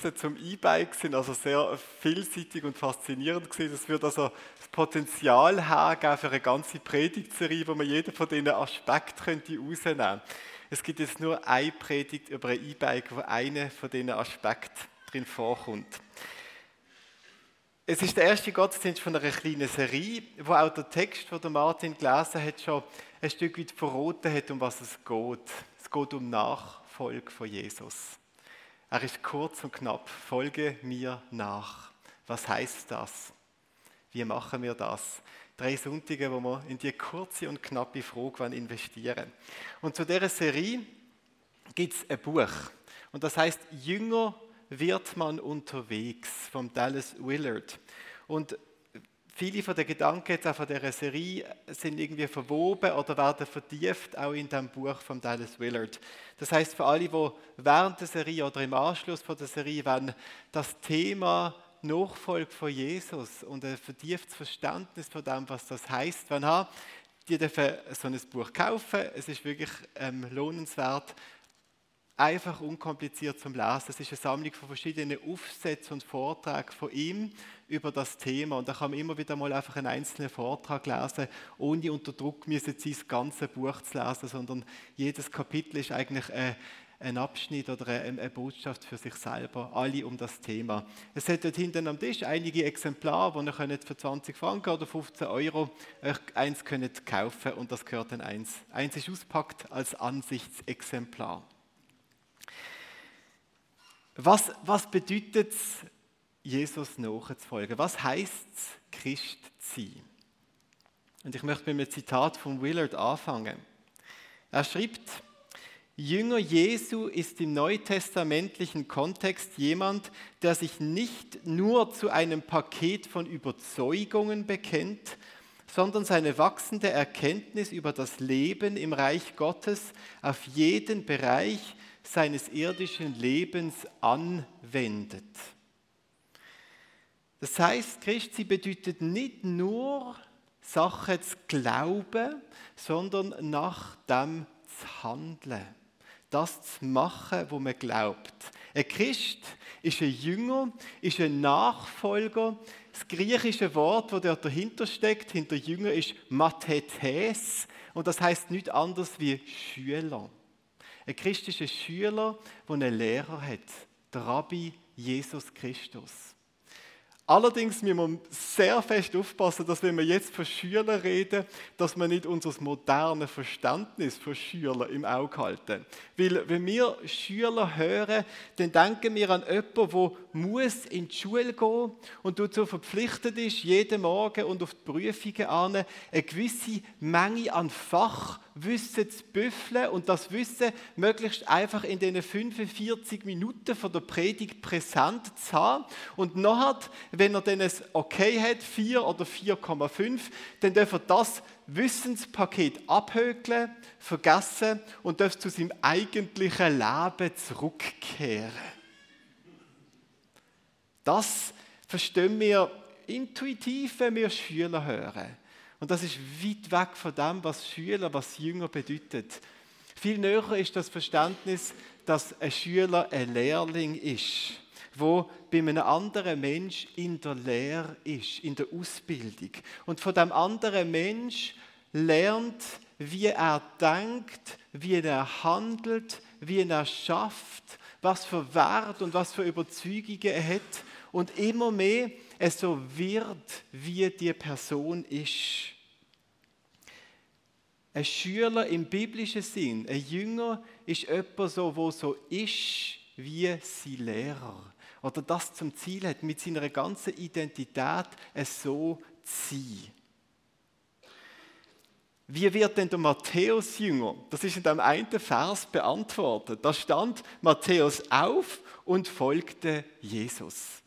Impulse zum E-Bike sind also sehr vielseitig und faszinierend gewesen. Es wird also das Potenzial hergeben für eine ganze Predigtserie, wo man jeden von diesen Aspekten könnte rausnehmen Es gibt jetzt nur eine Predigt über ein E-Bike, wo einer von diesen Aspekten drin vorkommt. Es ist der erste Gottesdienst von einer kleinen Serie, wo auch der Text, den Martin gelesen hat, schon ein Stück weit verraten hat, um was es geht. Es geht um Nachfolge von Jesus. Er ist kurz und knapp, folge mir nach. Was heißt das? Wie machen wir das? Drei Sonntage, wo wir in die kurze und knappe Frage investieren. Und zu dieser Serie gibt es ein Buch. Und das heißt Jünger wird man unterwegs vom Dallas Willard. Und viele von den Gedanken jetzt auch von dieser Serie sind irgendwie verwoben oder werden vertieft auch in dem Buch von Dallas Willard. Das heißt für alle, die während der Serie oder im Anschluss von der Serie wenn das Thema Nachfolge von Jesus und ein vertieftes Verständnis von dem, was das heißt, wenn haben, die dürfen so ein Buch kaufen. Es ist wirklich ähm, lohnenswert einfach unkompliziert zum Lesen. Es ist eine Sammlung von verschiedenen Aufsätzen und Vorträgen von ihm über das Thema. Und da kann man immer wieder mal einfach einen einzelnen Vortrag lesen, ohne unter Druck müssen das ganze Buch zu lesen, sondern jedes Kapitel ist eigentlich ein, ein Abschnitt oder eine, eine, Botschaft für sich selber, alle um das Thema. Es hat dort hinten am Tisch einige Exemplare, die ihr könnt für 20 Franken oder 15 Euro eins könnt kaufen und das gehört dann eins. Eins ist auspackt als Ansichtsexemplar. Was, was bedeutet es, Jesus nachzufolgen? Was heißt es, Christ zu sein? Und ich möchte mit einem Zitat von Willard anfangen. Er schreibt, Jünger Jesu ist im neutestamentlichen Kontext jemand, der sich nicht nur zu einem Paket von Überzeugungen bekennt, sondern seine wachsende Erkenntnis über das Leben im Reich Gottes auf jeden Bereich seines irdischen Lebens anwendet. Das heißt, Christi bedeutet nicht nur Sachen zu glauben, sondern nach dem zu handeln. Das zu machen, wo man glaubt. Ein Christ ist ein Jünger, ist ein Nachfolger. Das griechische Wort, das dahinter steckt, hinter Jünger, ist Mathetes. Und das heißt nichts anderes wie Schüler. Ein christlicher Schüler, der einen Lehrer hat, der Rabbi Jesus Christus. Allerdings müssen wir sehr fest aufpassen, dass wenn wir jetzt von Schülern reden, dass wir nicht unser modernes Verständnis von Schülern im Auge halten. Weil wenn wir Schüler hören, dann denken wir an jemanden, der muss in die Schule gehen und dazu verpflichtet ist, jeden Morgen und auf die Prüfungen eine gewisse Menge an Fachwissen zu büffeln und das Wissen möglichst einfach in den 45 Minuten von der Predigt präsent zu haben. Und nachher, wenn er dann ein Okay hat, 4 oder 4,5, dann darf er das Wissenspaket abhökeln, vergessen und darf zu seinem eigentlichen Leben zurückkehren. Das verstehen wir intuitiv, wenn wir Schüler hören. Und das ist weit weg von dem, was Schüler, was Jünger bedeutet. Viel näher ist das Verständnis, dass ein Schüler ein Lehrling ist, wo bei einem anderen Mensch in der Lehre ist, in der Ausbildung. Und von dem anderen Mensch lernt, wie er denkt, wie er handelt, wie er schafft, was für Wert und was für Überzeugungen er hat und immer mehr so wird, wie die Person ist. Ein Schüler im biblischen Sinn, ein Jünger, ist jemand so, wo so ist wie sein Lehrer. Oder das zum Ziel hat, mit seiner ganzen Identität es so zu sein. Wie wird denn der Matthäus-Jünger? Das ist in dem einen Vers beantwortet. Da stand Matthäus auf und folgte Jesus.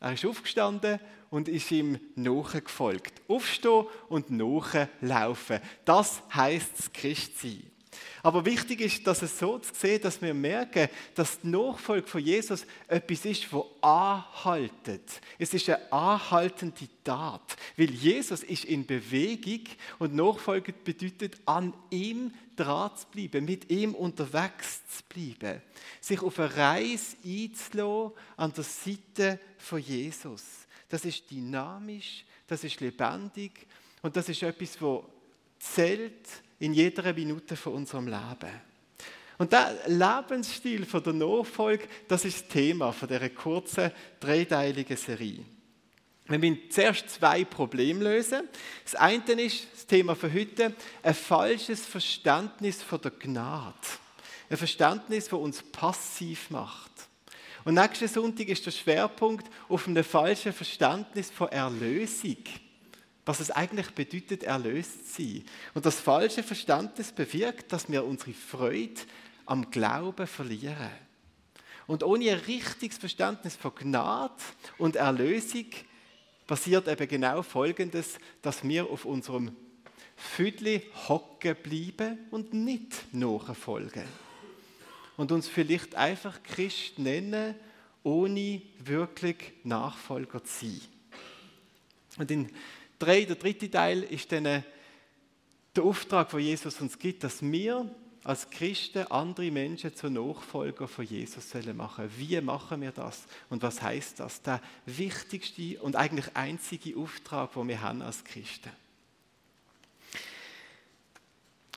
Er ist aufgestanden und ist ihm nachgefolgt. Aufstehen und nachlaufen. Das heißt das Christsein. Aber wichtig ist, dass es so zu sehen, dass wir merken, dass die Nachfolge von Jesus etwas ist, wo anhaltet. Es ist eine anhaltende Tat, weil Jesus ist in Bewegung und Nachfolge bedeutet, an ihm dran zu bleiben, mit ihm unterwegs zu bleiben, sich auf eine Reise einzulassen an der Seite von Jesus. Das ist dynamisch, das ist lebendig und das ist etwas, wo zählt in jeder Minute von unserem Leben. Und der Lebensstil von der Nachfolge, das ist das Thema von dieser kurzen, dreiteiligen Serie. Wir müssen zuerst zwei Probleme lösen. Das eine ist das Thema für heute, ein falsches Verständnis von der Gnade. Ein Verständnis, das uns passiv macht. Und nächsten Sonntag ist der Schwerpunkt auf einem falschen Verständnis von Erlösung was es eigentlich bedeutet, erlöst zu sein. Und das falsche Verständnis bewirkt, dass wir unsere Freude am Glauben verlieren. Und ohne ein richtiges Verständnis von Gnade und Erlösung passiert eben genau Folgendes, dass wir auf unserem Füdli hocken bleiben und nicht nachfolgen. Und uns vielleicht einfach Christ nennen, ohne wirklich Nachfolger zu sein. Und in drei, der dritte Teil ist dann der Auftrag, den Jesus uns gibt, dass wir als Christen andere Menschen zu Nachfolger von Jesus sollen machen. Wie machen wir das? Und was heißt das? Der wichtigste und eigentlich einzige Auftrag, den wir haben als Christen.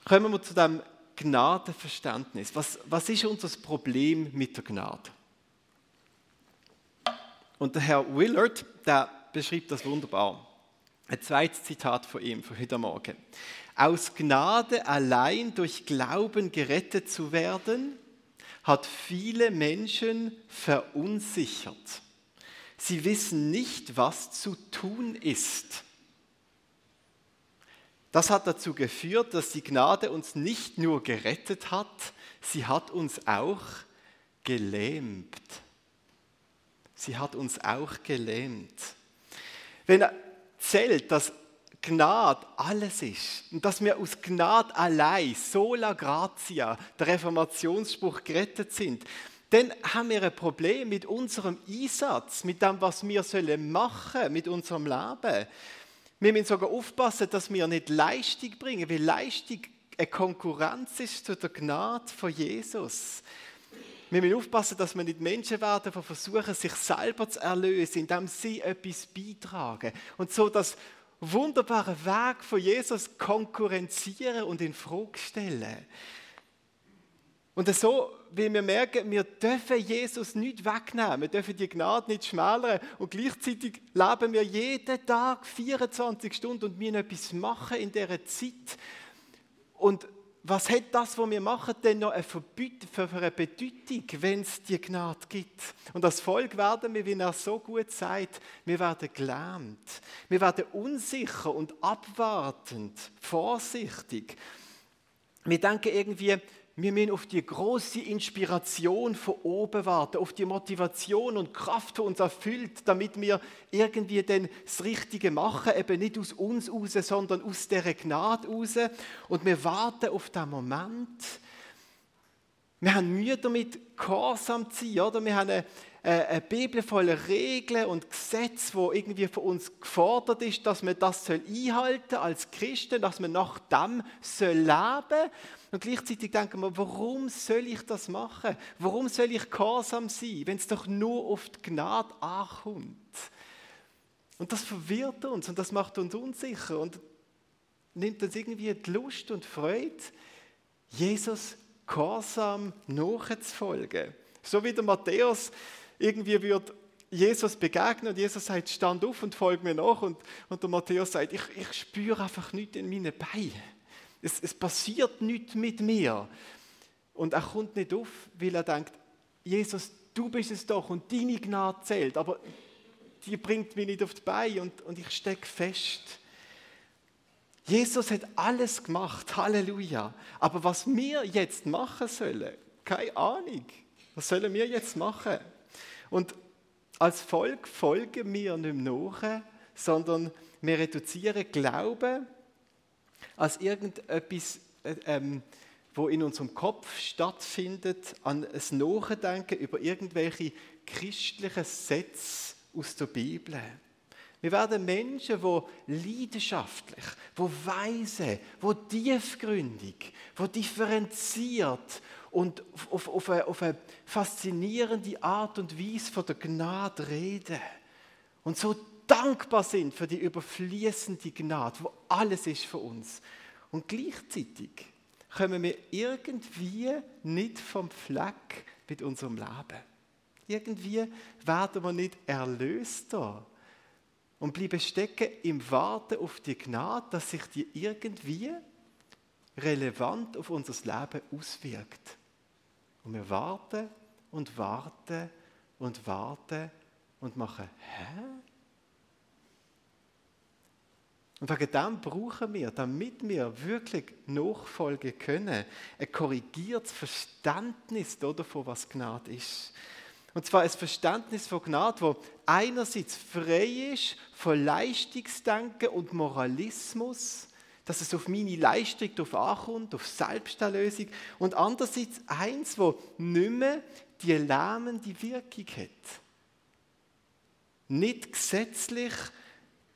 Kommen wir zu dem Gnadenverständnis. Was, was ist unser Problem mit der Gnade? Und der Herr Willard, der beschreibt das wunderbar. Ein zweites Zitat von ihm für heute Morgen. Aus Gnade allein durch Glauben gerettet zu werden, hat viele Menschen verunsichert. Sie wissen nicht, was zu tun ist. Das hat dazu geführt, dass die Gnade uns nicht nur gerettet hat, sie hat uns auch gelähmt. Sie hat uns auch gelähmt. Wenn zählt, dass Gnade alles ist und dass wir aus Gnade allein, sola gratia, der Reformationsspruch gerettet sind, dann haben wir ein Problem mit unserem Einsatz, mit dem, was wir sollen machen mit unserem Leben. Wir müssen sogar aufpassen, dass wir nicht Leistung bringen, weil Leistung eine Konkurrenz ist zu der Gnade von Jesus. Wir müssen aufpassen, dass wir nicht Menschen werden, die versuchen, sich selber zu erlösen, indem sie etwas beitragen. Und so das wunderbare Werk von Jesus konkurrenzieren und in Frage stellen. Und so, wie wir merken, wir dürfen Jesus nicht wegnehmen, wir dürfen die Gnade nicht schmälern und gleichzeitig leben wir jeden Tag 24 Stunden und wir etwas machen in dieser Zeit. Und was hat das, was wir machen, denn noch eine Bedeutung, wenn es die Gnade gibt? Und als Volk werden wir, wie er so gut sagt, wir werden gelähmt. Wir werden unsicher und abwartend, vorsichtig. Wir denken irgendwie, wir müssen auf die große Inspiration von oben warten, auf die Motivation und Kraft, die uns erfüllt, damit wir irgendwie dann das Richtige machen, eben nicht aus uns raus, sondern aus der Gnade raus. Und wir warten auf den Moment. Wir haben Mühe damit, gehorsam zu sein, oder? Wir haben eine, eine Bibel voller Regeln und Gesetze, wo irgendwie von uns gefordert ist, dass man das einhalten soll als Christen, dass man nach dem leben soll. Und gleichzeitig denken wir, warum soll ich das machen? Warum soll ich gehorsam sein, wenn es doch nur auf die Gnade ankommt? Und das verwirrt uns und das macht uns unsicher und nimmt uns irgendwie die Lust und Freude, Jesus gehorsam nachzufolgen. So wie der Matthäus irgendwie wird Jesus begegnen und Jesus sagt, stand auf und folge mir nach. Und, und der Matthäus sagt, ich, ich spüre einfach nichts in meinen Beinen. Es, es passiert nichts mit mir. Und er kommt nicht auf, weil er denkt, Jesus, du bist es doch und deine Gnade zählt, aber die bringt mich nicht auf die Beine und, und ich stecke fest. Jesus hat alles gemacht, Halleluja. Aber was wir jetzt machen sollen, keine Ahnung. Was sollen wir jetzt machen? Und als Volk folgen wir nicht mehr nach, sondern wir reduzieren Glauben als irgendetwas, äh, ähm, wo in unserem Kopf stattfindet, an ein Nachdenken über irgendwelche christlichen Sätze aus der Bibel. Wir werden Menschen, die leidenschaftlich, die weise, die tiefgründig, die differenziert und auf, auf, eine, auf eine faszinierende Art und Weise von der Gnade reden. Und so dankbar sind für die überfließende Gnade, wo alles ist für uns. Und gleichzeitig kommen wir irgendwie nicht vom Fleck mit unserem Leben. Irgendwie werden wir nicht erlöster und bleiben stecken im Warten auf die Gnade, dass sich die irgendwie relevant auf unser Leben auswirkt. Und wir warten und warten und warten und machen, hä? Und wegen dem brauchen wir, damit wir wirklich nachfolgen können, ein korrigiertes Verständnis davon, was Gnade ist. Und zwar ein Verständnis von Gnade, wo einerseits frei ist von Leistungsdenken und Moralismus, dass es auf meine Leistung drauf ankommt, auf Selbsterlösung, und andererseits eins, wo nicht mehr die lähmende Wirkung hat. Nicht gesetzlich,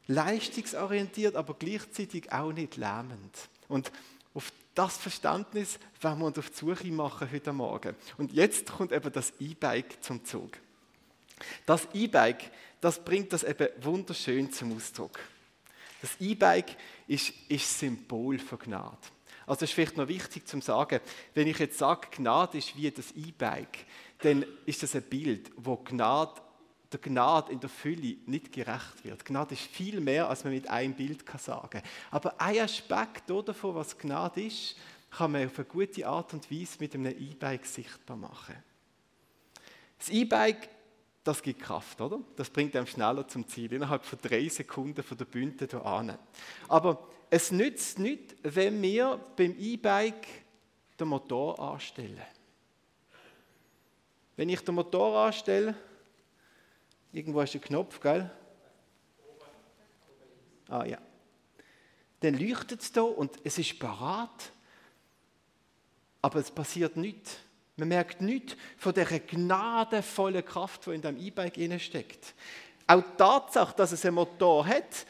leistungsorientiert, aber gleichzeitig auch nicht lähmend. Und auf das Verständnis werden wir uns auf die Suche machen heute Morgen. Und jetzt kommt eben das E-Bike zum Zug. Das E-Bike, das bringt das eben wunderschön zum Ausdruck. Das E-Bike ist, ist Symbol für Gnade. Also es ist vielleicht noch wichtig zu sagen, wenn ich jetzt sage, Gnade ist wie das E-Bike, dann ist das ein Bild, wo Gnade der Gnade in der Fülle nicht gerecht wird. Gnade ist viel mehr, als man mit einem Bild sagen kann. Aber ein Aspekt davon, was Gnade ist, kann man auf eine gute Art und Weise mit einem E-Bike sichtbar machen. Das E-Bike, das gibt Kraft, oder? Das bringt einem schneller zum Ziel, innerhalb von drei Sekunden von der Bünde an. Aber es nützt nicht, wenn wir beim E-Bike den Motor anstellen. Wenn ich den Motor anstelle, Irgendwo ist der Knopf, gell? Ah ja. Dann leuchtet es da und es ist parat. Aber es passiert nichts. Man merkt nichts von der gnadenvollen Kraft, die in dem E-Bike steckt. Auch die Tatsache, dass es einen Motor hat,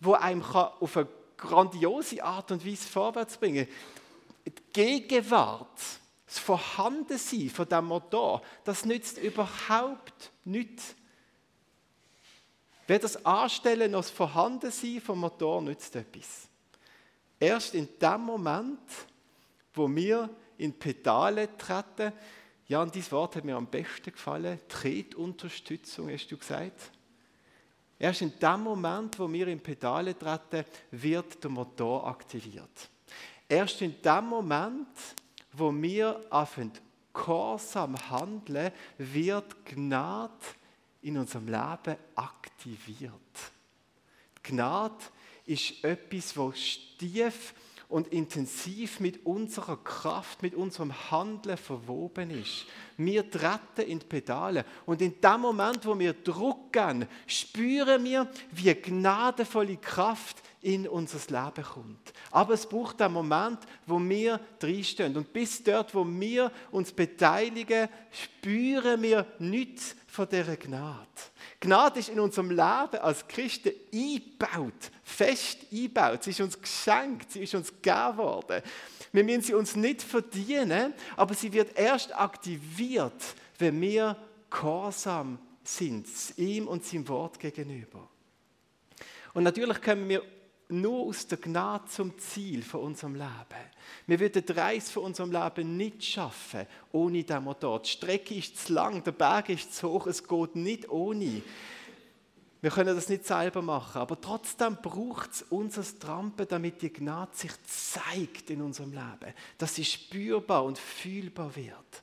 wo einem auf eine grandiose Art und Weise vorwärts bringen kann. Die Gegenwart, das Vorhandensein von diesem Motor, das nützt überhaupt nichts Weder das Anstellen noch das Vorhandensein vom Motor nützt etwas. Erst in dem Moment, wo wir in Pedale treten, ja, und dieses Wort hat mir am besten gefallen, Tretunterstützung, hast du gesagt. Erst in dem Moment, wo wir in Pedale treten, wird der Motor aktiviert. Erst in dem Moment, wo wir anfangen, gehorsam handeln, wird Gnade in unserem Leben aktiviert. Die Gnade ist etwas, was stief und intensiv mit unserer Kraft, mit unserem Handeln verwoben ist. Wir treten in die Pedale und in dem Moment, wo wir drucken, spüren wir, wie gnadenvolle Kraft in unser Leben kommt. Aber es braucht einen Moment, wo wir drinstehen. Und bis dort, wo wir uns beteiligen, spüren wir nichts von dieser Gnade. Gnade ist in unserem Leben als Christen eingebaut, fest eingebaut. Sie ist uns geschenkt, sie ist uns gegeben worden. Wir müssen sie uns nicht verdienen, aber sie wird erst aktiviert, wenn wir gehorsam sind, ihm und seinem Wort gegenüber. Und natürlich können wir nur aus der Gnade zum Ziel von unserem Leben. Wir würden die Reise von unserem Leben nicht schaffen ohne den Motor. Die Strecke ist zu lang, der Berg ist zu hoch, es geht nicht ohne. Wir können das nicht selber machen, aber trotzdem braucht es unser Trampen, damit die Gnade sich zeigt in unserem Leben, dass sie spürbar und fühlbar wird.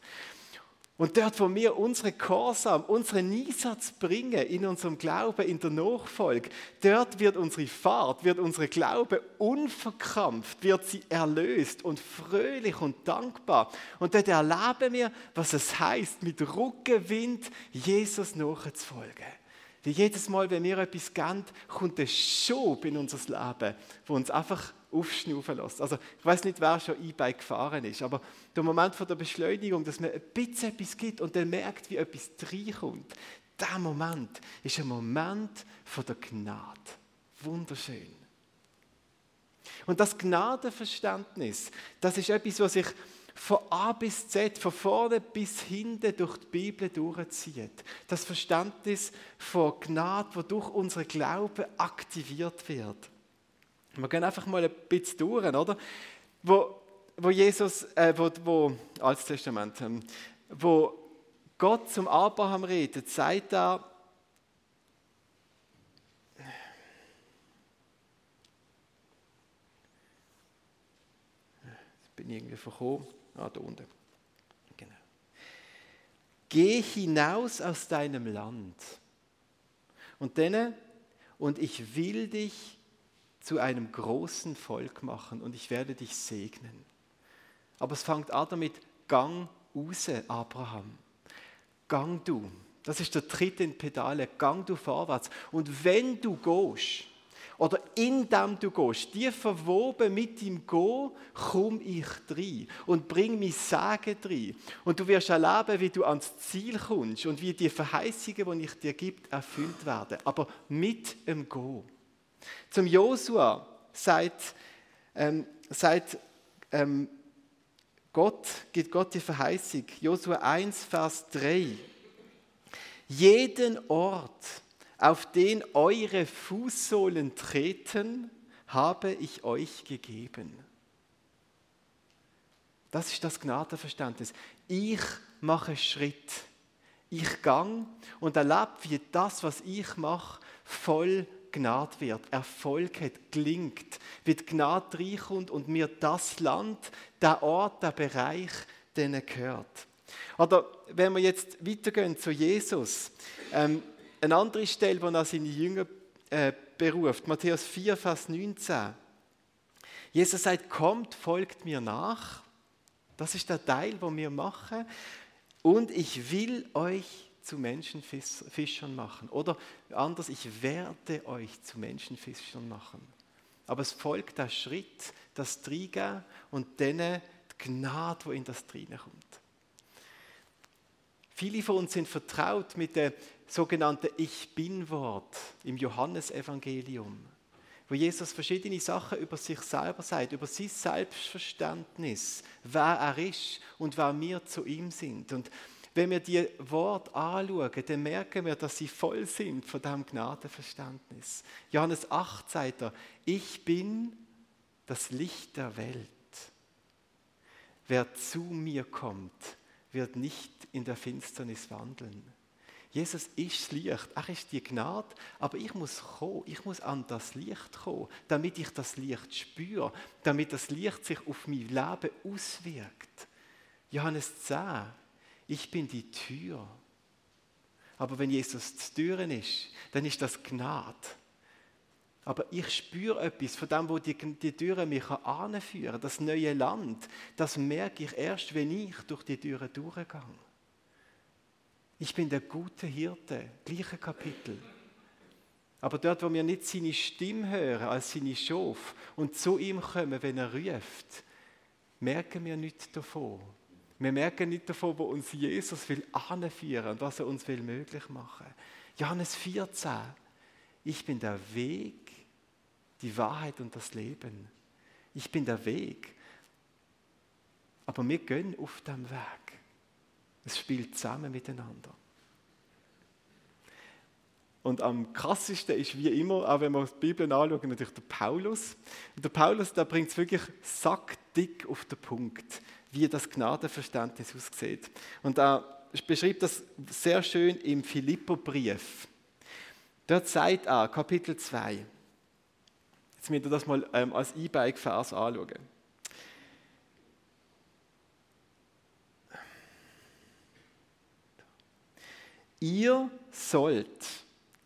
Und dort, wo wir unsere Korsam, unseren Einsatz bringen in unserem Glauben, in der Nachfolge, dort wird unsere Fahrt, wird unsere Glaube unverkrampft, wird sie erlöst und fröhlich und dankbar. Und dort erleben wir, was es heißt, mit Rückenwind Jesus nachzufolgen. Weil jedes Mal, wenn wir etwas geben, kommt ein Schub in unser Leben, wo uns einfach aufschnaufen lässt. Also ich weiß nicht, wer schon E-Bike gefahren ist, aber der Moment von der Beschleunigung, dass man ein bisschen etwas gibt und dann merkt, wie etwas reinkommt, der Moment ist ein Moment von der Gnade. Wunderschön. Und das Gnadenverständnis, das ist etwas, was sich von A bis Z, von vorne bis hinten durch die Bibel durchzieht. Das Verständnis von Gnade, das durch unseren Glauben aktiviert wird. Wir gehen einfach mal ein bisschen durch, oder? Wo, wo Jesus, äh, wo, wo, Altes Testament, ähm, wo Gott zum Abraham redet, sagt er, Jetzt bin irgendwie verkommen. Ah, da unten. Genau. Geh hinaus aus deinem Land. Und dann, und ich will dich zu einem großen Volk machen und ich werde dich segnen. Aber es fängt an damit, gang raus, Abraham. Gang du. Das ist der Tritt in Pedale. Gang du vorwärts. Und wenn du gehst, oder indem du gehst, die verwoben mit ihm Gehen, komme ich rein und bring mein Sagen rein. Und du wirst erleben, wie du ans Ziel kommst und wie die Verheißungen, die ich dir gebe, erfüllt werden. Aber mit dem Gehen. Zum Josua sagt, ähm, sagt ähm, Gott, gibt Gott die Verheißung, Josua 1, Vers 3. Jeden Ort, auf den eure Fußsohlen treten, habe ich euch gegeben. Das ist das Gnadenverständnis. Ich mache Schritt. Ich gang und erlebe, wie das, was ich mache, voll Gnade wird, Erfolg hat, gelingt, wie die Gnade reinkommt und mir das Land, der Ort, der Bereich, denen gehört. Oder wenn wir jetzt weitergehen zu Jesus, ähm, eine andere Stelle, wo er seine Jünger äh, beruft, Matthäus 4, Vers 19. Jesus sagt, kommt, folgt mir nach. Das ist der Teil, wo wir machen. Und ich will euch zu Menschenfischern machen. Oder anders, ich werde euch zu Menschenfischern machen. Aber es folgt der Schritt, das Triegen und dann die Gnade, die in das Triegen kommt. Viele von uns sind vertraut mit dem sogenannten Ich Bin-Wort im Johannesevangelium, wo Jesus verschiedene Sachen über sich selber sagt, über sein Selbstverständnis, wer er ist und wer wir zu ihm sind. Und wenn wir die Worte anschauen, dann merken wir, dass sie voll sind von diesem Gnadenverständnis. Johannes 8 sagt er, ich bin das Licht der Welt. Wer zu mir kommt, wird nicht in der Finsternis wandeln. Jesus ist das Licht, er ist die Gnade, aber ich muss kommen, ich muss an das Licht kommen, damit ich das Licht spüre, damit das Licht sich auf mein Leben auswirkt. Johannes 10, ich bin die Tür. Aber wenn Jesus die Türen ist, dann ist das Gnade. Aber ich spüre etwas von dem, wo die, die Türen mich anführen kann. Das neue Land, das merke ich erst, wenn ich durch die Türen durchgehe. Ich bin der gute Hirte, gleiche Kapitel. Aber dort, wo wir nicht seine Stimme hören als seine Schof und zu ihm kommen, wenn er ruft, merken wir nichts davon. Wir merken nicht davon, wo uns Jesus will anführen und was er uns will möglich machen. Johannes 14. Ich bin der Weg, die Wahrheit und das Leben. Ich bin der Weg. Aber wir gehen auf dem Weg. Es spielt zusammen miteinander. Und am krassesten ist wie immer, auch wenn wir die Bibel anschauen, natürlich der Paulus. Und der Paulus, der bringt es wirklich sackdick auf den Punkt, wie das Gnadenverständnis aussieht. Und er beschreibt das sehr schön im Philipperbrief. Dort sagt er, Kapitel 2, Jetzt müsst ihr das mal ähm, als E-Bike-Vers anschauen. Ihr sollt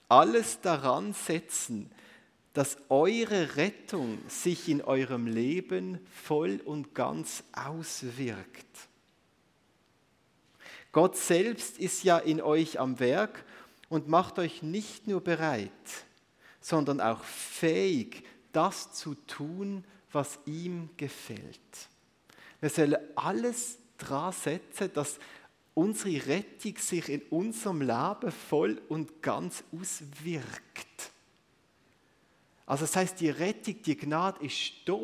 alles daran setzen, dass eure Rettung sich in eurem Leben voll und ganz auswirkt. Gott selbst ist ja in euch am Werk und macht euch nicht nur bereit, sondern auch fähig, das zu tun, was ihm gefällt. Wir sollen alles dran setzen, dass unsere Rettung sich in unserem Leben voll und ganz auswirkt. Also das heißt, die Rettung, die Gnade ist da.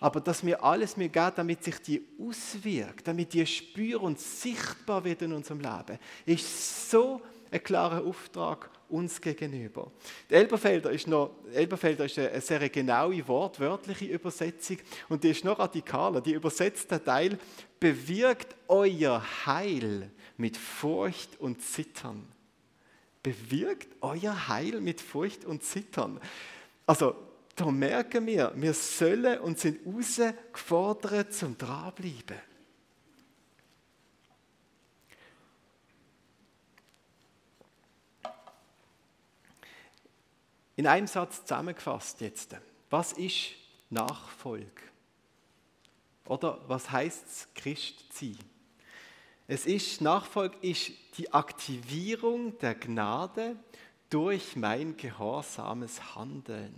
Aber dass wir alles mir geben, damit sich die auswirkt, damit die spür und sichtbar wird in unserem Leben, ist so ein klarer Auftrag uns gegenüber. Die Elberfelder ist, noch, Elberfelder ist eine sehr genaue wortwörtliche Übersetzung und die ist noch radikaler. Die übersetzt der Teil bewirkt euer Heil mit Furcht und Zittern. Bewirkt euer Heil mit Furcht und Zittern. Also da merken wir, wir sollen und sind herausgefordert zum Dranbleiben. In einem Satz zusammengefasst jetzt. Was ist Nachfolge? Oder was heißt es, Christ sein? Es ist, Nachfolge ist die Aktivierung der Gnade durch mein gehorsames Handeln.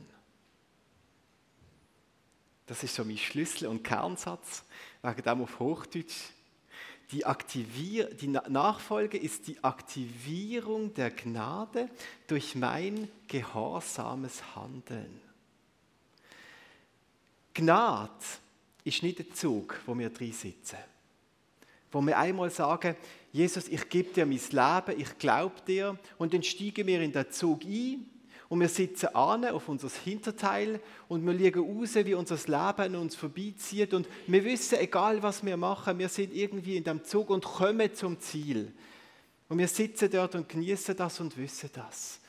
Das ist so mein Schlüssel- und Kernsatz, wegen dem auf Hochdeutsch. Die, Aktivier die Nachfolge ist die Aktivierung der Gnade durch mein gehorsames Handeln. Gnade ist nicht der Zug, wo wir drin sitzen. Wo wir einmal sagen, Jesus, ich gebe dir mein Leben, ich glaube dir und dann steigen wir in den Zug ein und wir sitzen an auf unser Hinterteil und wir liegen raus, wie unser Leben an uns vorbeizieht. Und wir wissen, egal was wir machen, wir sind irgendwie in dem Zug und kommen zum Ziel. Und wir sitzen dort und genießen das und wissen das.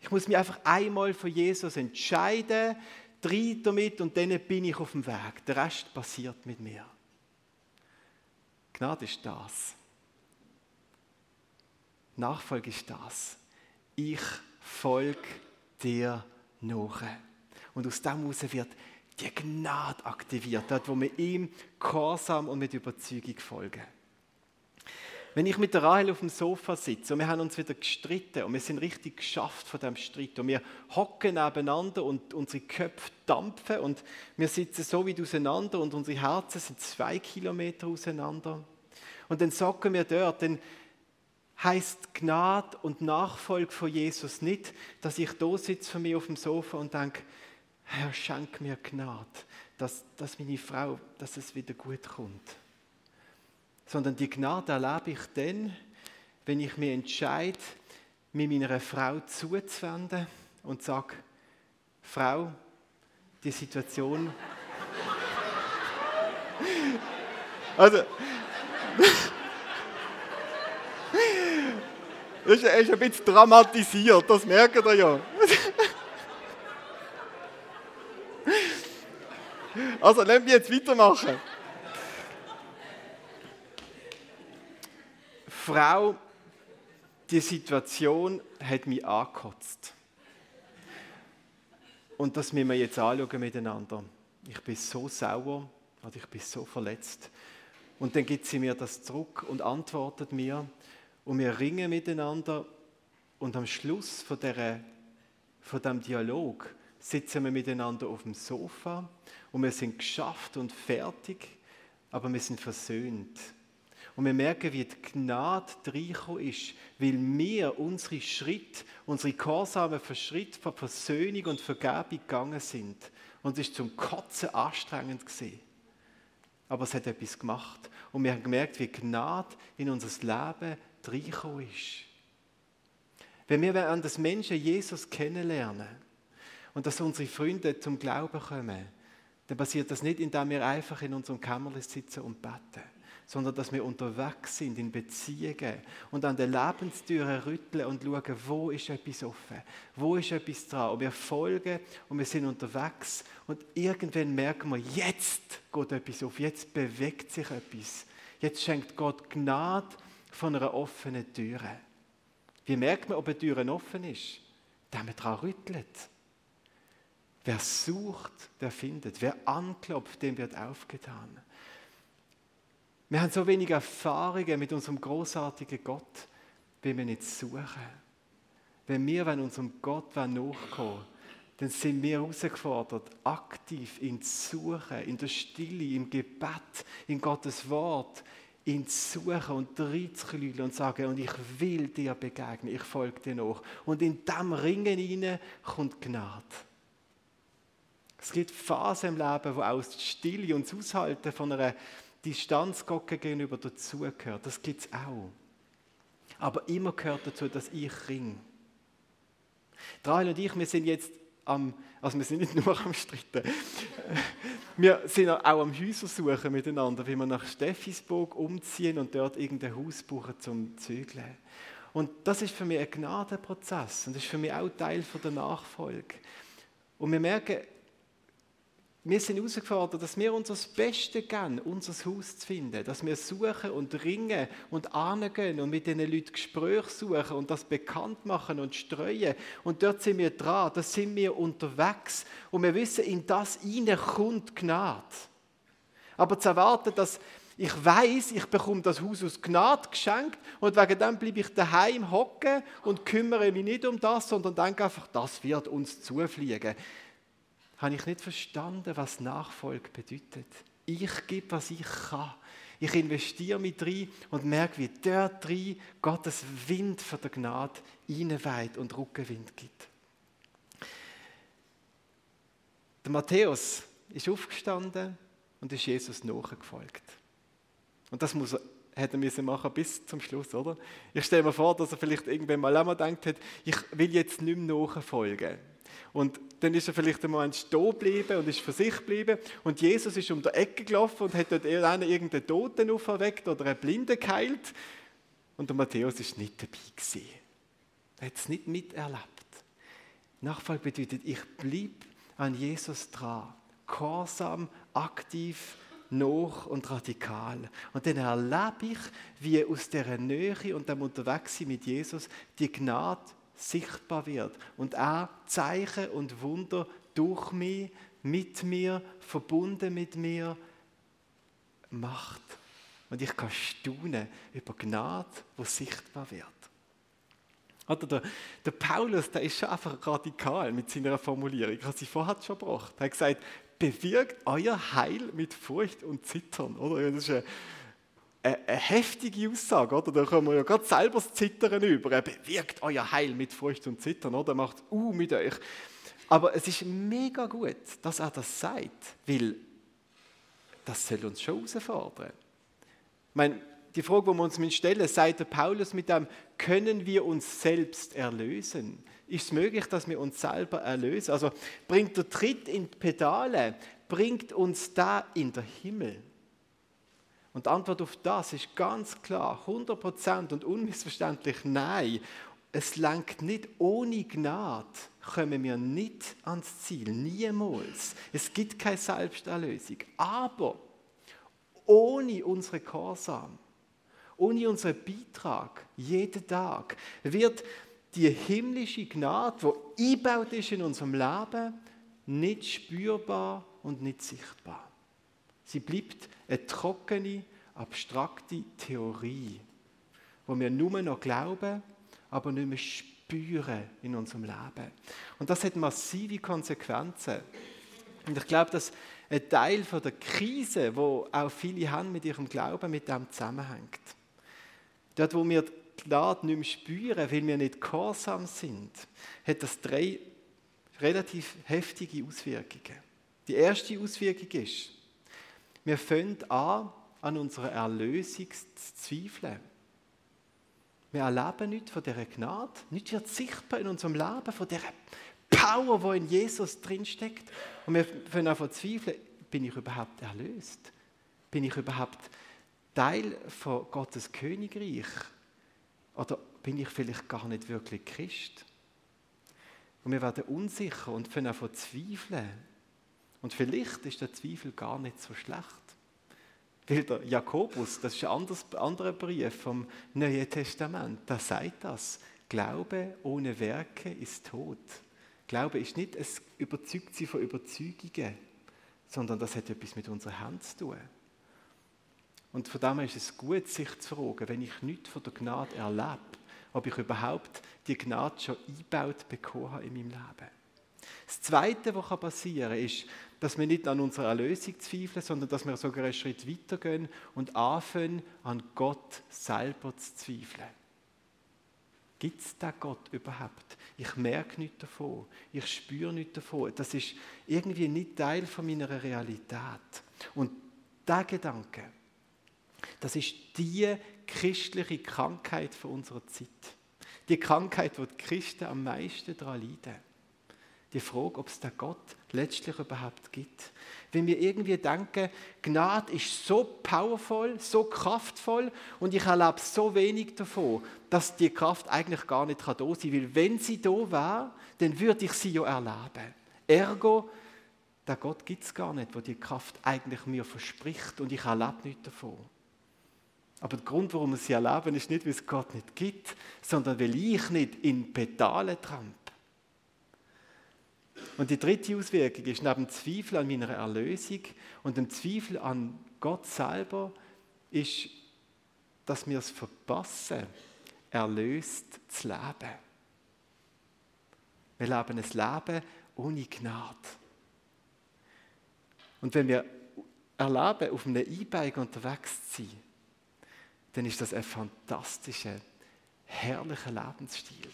Ich muss mich einfach einmal für Jesus entscheiden, drei damit und dann bin ich auf dem Weg. Der Rest passiert mit mir. Gnade ist das. Nachfolge ist das. Ich folge dir nach. Und aus dem heraus wird die Gnade aktiviert, dort wo wir ihm gehorsam und mit Überzeugung folgen. Wenn ich mit der Rahel auf dem Sofa sitze und wir haben uns wieder gestritten und wir sind richtig geschafft von dem Streit und wir hocken nebeneinander und unsere Köpfe dampfen und wir sitzen so weit auseinander und unsere Herzen sind zwei Kilometer auseinander und dann sagen wir dort, dann heißt Gnade und Nachfolge von Jesus nicht, dass ich da sitze für mich auf dem Sofa und denke, Herr, schenk mir Gnade, dass, dass meine Frau, dass es wieder gut kommt. Sondern die Gnade erlebe ich dann, wenn ich mich entscheide, mich meiner Frau zuzuwenden und sage, Frau, die Situation. also, Das ist, ein bisschen dramatisiert, das merkt ihr ja. Also, lassen wir jetzt weitermachen. Frau, die Situation hat mich angekotzt. Und das müssen wir jetzt anschauen miteinander. Ich bin so sauer oder ich bin so verletzt. Und dann gibt sie mir das zurück und antwortet mir, und wir ringen miteinander und am Schluss von, der, von dem Dialog sitzen wir miteinander auf dem Sofa und wir sind geschafft und fertig, aber wir sind versöhnt. Und wir merken, wie die Gnade reingekommen ist, weil wir unsere Schritt, unsere gehorsamen Schritt von Versöhnung und Vergebung gegangen sind. Und es ist zum Kotzen anstrengend gewesen. Aber es hat etwas gemacht. Und wir haben gemerkt, wie Gnade in unser Leben reingekommen ist. Wenn wir an das Menschen Jesus kennenlernen und dass unsere Freunde zum Glauben kommen, dann passiert das nicht, indem wir einfach in unserem Kämmerlein sitzen und beten, sondern dass wir unterwegs sind in Beziehungen und an den Lebenstüren rütteln und schauen, wo ist etwas offen, wo ist etwas dran. Und wir folgen und wir sind unterwegs und irgendwann merken wir, jetzt geht etwas auf, jetzt bewegt sich etwas. Jetzt schenkt Gott Gnade von einer offenen Türe. Wie merkt man, ob eine Tür offen ist? Da man daran rüttelt. Wer sucht, der findet. Wer anklopft, dem wird aufgetan. Wir haben so wenige Erfahrungen mit unserem großartigen Gott, wenn wir nicht suchen. wenn wir wenn unserem Gott nachkommen dann sind wir herausgefordert, aktiv ihn zu suchen, in der Stille, im Gebet, in Gottes Wort, ihn zu suchen und reinzuklügeln und sagen, und ich will dir begegnen, ich folge dir nach. Und in diesem Ringen hinein kommt Gnade. Es gibt Phasen im Leben, wo auch die Stille und das Aushalten von einer Distanz Gott gegenüber dazugehört. Das gibt es auch. Aber immer gehört dazu, dass ich ring. Rahel und ich, wir sind jetzt am, also wir sind nicht nur am Streiten, wir sind auch am Häuser suchen miteinander, wie wir nach Steffisburg umziehen und dort irgendein Haus brauchen zum Zügeln. Und das ist für mich ein Gnadenprozess und das ist für mich auch Teil der Nachfolge. Und wir merken, wir sind herausgefordert, dass wir uns das Beste geben, unser Haus zu finden. Dass wir suchen und ringen und angehen und mit diesen Leuten Gespräche suchen und das bekannt machen und streuen. Und dort sind wir dran, da sind wir unterwegs. Und wir wissen, in das hinein kommt Gnade. Aber zu erwarten, dass ich weiß, ich bekomme das Haus aus Gnade geschenkt und wegen dem bleibe ich daheim hocken und kümmere mich nicht um das, sondern denke einfach, das wird uns zufliegen habe ich nicht verstanden, was Nachfolge bedeutet. Ich gebe, was ich kann. Ich investiere mich rein und merke, wie dort rein Gottes Wind von der Gnade reinweht und Rückenwind gibt. Der Matthäus ist aufgestanden und ist Jesus nachgefolgt. Und das muss er, hätte müssen machen bis zum Schluss, oder? Ich stelle mir vor, dass er vielleicht irgendwann mal einmal gedacht hat, ich will jetzt nicht mehr nachfolgen. Und dann ist er vielleicht einen Moment stehen geblieben und ist für sich geblieben. Und Jesus ist um die Ecke gelaufen und hat dort irgendeinen Toten auferweckt oder einen Blinden geheilt. Und der Matthäus ist nicht dabei gewesen. Er hat es nicht miterlebt. Nachfolge bedeutet, ich bleibe an Jesus dran. Gehorsam, aktiv, noch und radikal. Und dann erlebe ich, wie aus dieser Nähe und dem Unterwegssein mit Jesus die Gnade sichtbar wird und er Zeichen und Wunder durch mich, mit mir, verbunden mit mir macht. Und ich kann staunen über Gnade, wo sichtbar wird. Oder der, der Paulus, der ist schon einfach radikal mit seiner Formulierung. Ich habe sie vorher schon gebracht. Er hat gesagt, bewirkt euer Heil mit Furcht und Zittern. Oder? Das ist eine, eine heftige Aussage, oder? Da können wir ja gerade selber das Zittern über. Er bewirkt euer Heil mit Furcht und Zittern, oder? Er macht uh mit euch. Aber es ist mega gut, dass er das sagt, weil das soll uns schon herausfordern. Ich meine, die Frage, die wir uns stellen, sagt der Paulus mit dem, können wir uns selbst erlösen? Ist es möglich, dass wir uns selber erlösen? Also bringt der Tritt in die Pedale, bringt uns da in den Himmel? Und die Antwort auf das ist ganz klar, 100% und unmissverständlich nein. Es lenkt nicht ohne Gnade, kommen wir nicht ans Ziel, niemals. Es gibt keine Selbsterlösung. Aber ohne unsere Gehorsam, ohne unseren Beitrag, jeden Tag, wird die himmlische Gnade, die eingebaut ist in unserem Leben, nicht spürbar und nicht sichtbar. Sie bleibt eine trockene, abstrakte Theorie, wo wir nur noch glauben, aber nicht mehr spüren in unserem Leben. Und das hat massive Konsequenzen. Und ich glaube, dass ein Teil von der Krise, wo auch viele haben mit ihrem Glauben, mit dem zusammenhängt. Dort, wo wir die Gnade nicht mehr spüren, weil wir nicht gehorsam sind, hat das drei relativ heftige Auswirkungen. Die erste Auswirkung ist, wir fangen an, an unserer Erlösung zu zweifeln. Wir erleben nichts von dieser Gnade, nichts wird sichtbar in unserem Leben, von dieser Power, die in Jesus drinsteckt. Und wir fangen an zu zweifeln, bin ich überhaupt erlöst? Bin ich überhaupt Teil von Gottes Königreich? Oder bin ich vielleicht gar nicht wirklich Christ? Und wir werden unsicher und fangen an zu zweifeln. Und vielleicht ist der Zweifel gar nicht so schlecht. Weil der Jakobus, das ist ein anderer Brief vom Neuen Testament, da sagt das. Glaube ohne Werke ist tot. Glaube ist nicht ein Überzeugtsein von Überzeugungen, sondern das hat etwas mit unserer Hand zu tun. Und von dem ist es gut, sich zu fragen, wenn ich nichts von der Gnade erlebe ob ich überhaupt die Gnade schon eingebaut bekommen habe in meinem Leben. Das Zweite, was passieren kann, ist, dass wir nicht an unserer Erlösung zweifeln, sondern dass wir sogar einen Schritt weitergehen und anfangen, an Gott selber zu zweifeln. Gibt es da Gott überhaupt? Ich merke nichts davon. Ich spüre nichts davon. Das ist irgendwie nicht Teil von meiner Realität. Und der Gedanke, das ist die christliche Krankheit von unserer Zeit. Die Krankheit, wo die Christen am meisten daran leiden die Frage, ob es da Gott letztlich überhaupt gibt. Wenn wir irgendwie denken, Gnade ist so powerful, so kraftvoll und ich erlebe so wenig davon, dass die Kraft eigentlich gar nicht da sein kann. Weil wenn sie da wäre, dann würde ich sie ja erleben. Ergo, der Gott gibt es gar nicht, wo die Kraft eigentlich mir verspricht und ich erlebe nichts davon. Aber der Grund, warum wir sie erleben, ist nicht, weil es Gott nicht gibt, sondern weil ich nicht in Pedale trampe. Und die dritte Auswirkung ist neben dem Zweifel an meiner Erlösung und dem Zweifel an Gott selber, ist, dass wir es verpassen, erlöst zu leben. Wir leben ein Leben ohne Gnade. Und wenn wir erleben, auf einem E-Bike unterwegs zu sein, dann ist das ein fantastischer, herrlicher Lebensstil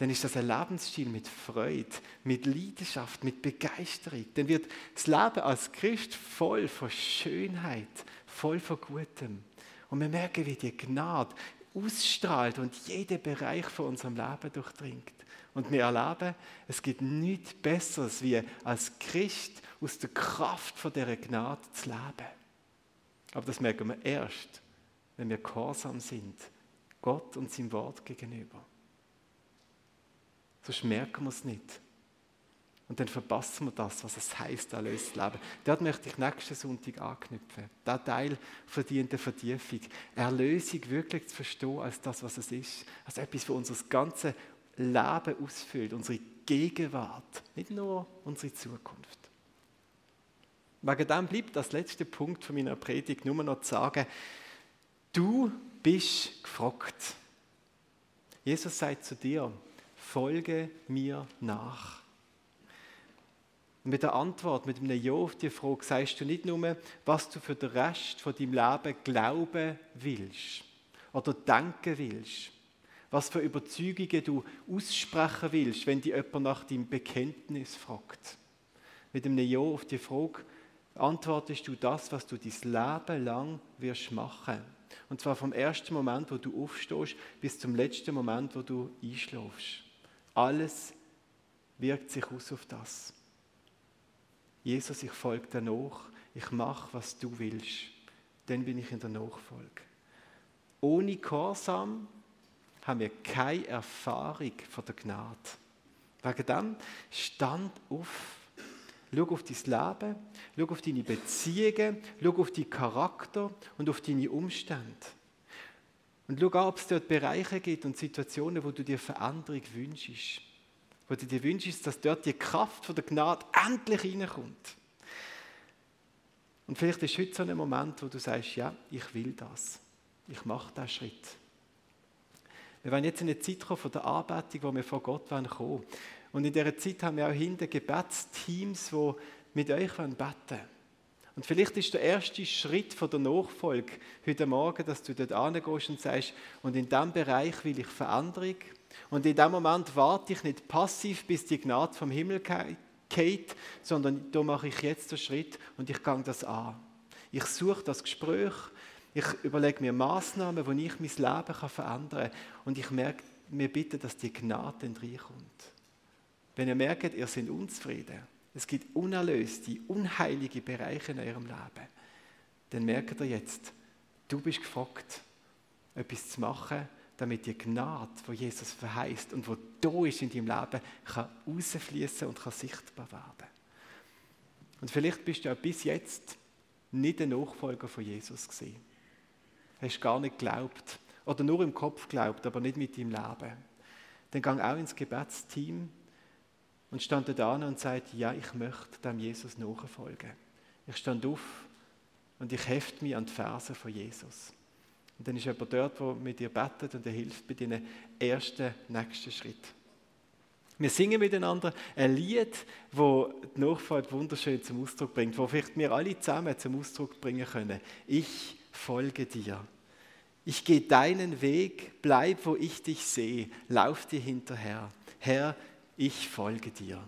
dann ist das ein Lebensstil mit Freude, mit Leidenschaft, mit Begeisterung. Dann wird das Leben als Christ voll von Schönheit, voll von Gutem. Und wir merken, wie die Gnade ausstrahlt und jeden Bereich von unserem Leben durchdringt. Und wir erleben, es gibt nichts Besseres, wie als Christ aus der Kraft von dieser Gnade zu leben. Aber das merken wir erst, wenn wir gehorsam sind, Gott und seinem Wort gegenüber. Sonst merken wir es nicht. Und dann verpassen wir das, was es heisst, erlöst Leben. Dort möchte ich nächsten Sonntag anknüpfen. Der Teil verdient eine Vertiefung. Erlösung wirklich zu verstehen als das, was es ist. Als etwas, das unser ganzes Leben ausfüllt, unsere Gegenwart, nicht nur unsere Zukunft. Wegen dem bleibt das letzte Punkt von meiner Predigt nur noch zu sagen, du bist gefragt. Jesus sagt zu dir, folge mir nach. Mit der Antwort, mit einem Ja auf die Frage, sagst du nicht nur, was du für den Rest von deinem Leben glauben willst oder denken willst, was für Überzeugungen du aussprechen willst, wenn dich jemand nach deinem Bekenntnis fragt. Mit einem Ja auf die Frage antwortest du das, was du dein Leben lang wirst machen. Und zwar vom ersten Moment, wo du aufstehst, bis zum letzten Moment, wo du einschläfst. Alles wirkt sich aus auf das. Jesus, ich folge dir nach, ich mache, was du willst. Dann bin ich in der Nachfolge. Ohne Gehorsam haben wir keine Erfahrung von der Gnade. Wegen dem stand auf. Schau auf dein Leben, schau auf deine Beziehungen, schau auf deinen Charakter und auf deine Umstände. Und schau an, ob es dort Bereiche gibt und Situationen, wo du dir Veränderung wünschst. Wo du dir wünschst, dass dort die Kraft von der Gnade endlich reinkommt. Und vielleicht ist heute so ein Moment, wo du sagst, ja, ich will das. Ich mache diesen Schritt. Wir wollen jetzt in eine Zeit kommen von der Anbetung, wo wir vor Gott kommen wollen. Und in dieser Zeit haben wir auch hinten Gebetsteams, die mit euch beten wollen. Und vielleicht ist der erste Schritt von der Nachfolge heute Morgen, dass du dort angehst und sagst, und in diesem Bereich will ich Veränderung. Und in dem Moment warte ich nicht passiv, bis die Gnade vom Himmel geht, sondern da mache ich jetzt den Schritt und ich gehe das an. Ich suche das Gespräch, ich überlege mir Maßnahmen, wo ich mein Leben verändern kann. Und ich merke, mir bitte, dass die Gnade dann reinkommt. Wenn ihr merkt, ihr seid unzufrieden, es gibt unerlöste, unheilige Bereiche in eurem Leben. Dann merkt ihr jetzt, du bist gefragt, etwas zu machen, damit die Gnade, wo Jesus verheißt und wo da ist in deinem Leben, kann rausfließen und kann sichtbar werden. Und vielleicht bist du ja bis jetzt nicht ein Nachfolger von Jesus gewesen. Hast gar nicht geglaubt oder nur im Kopf geglaubt, aber nicht mit deinem Leben. Dann gang auch ins Gebetsteam und stand da und sagte, ja, ich möchte dem Jesus nachfolgen. Ich stand auf und ich heft mich an die Verse von Jesus. Und dann ist jemand dort, der mit dir betet und er hilft bei deinen ersten, nächsten Schritt. Wir singen miteinander ein Lied, wo die Nachfolge wunderschön zum Ausdruck bringt, wo vielleicht wir alle zusammen zum Ausdruck bringen können. Ich folge dir. Ich gehe deinen Weg, bleib, wo ich dich sehe, lauf dir hinterher. Herr, ich folge dir.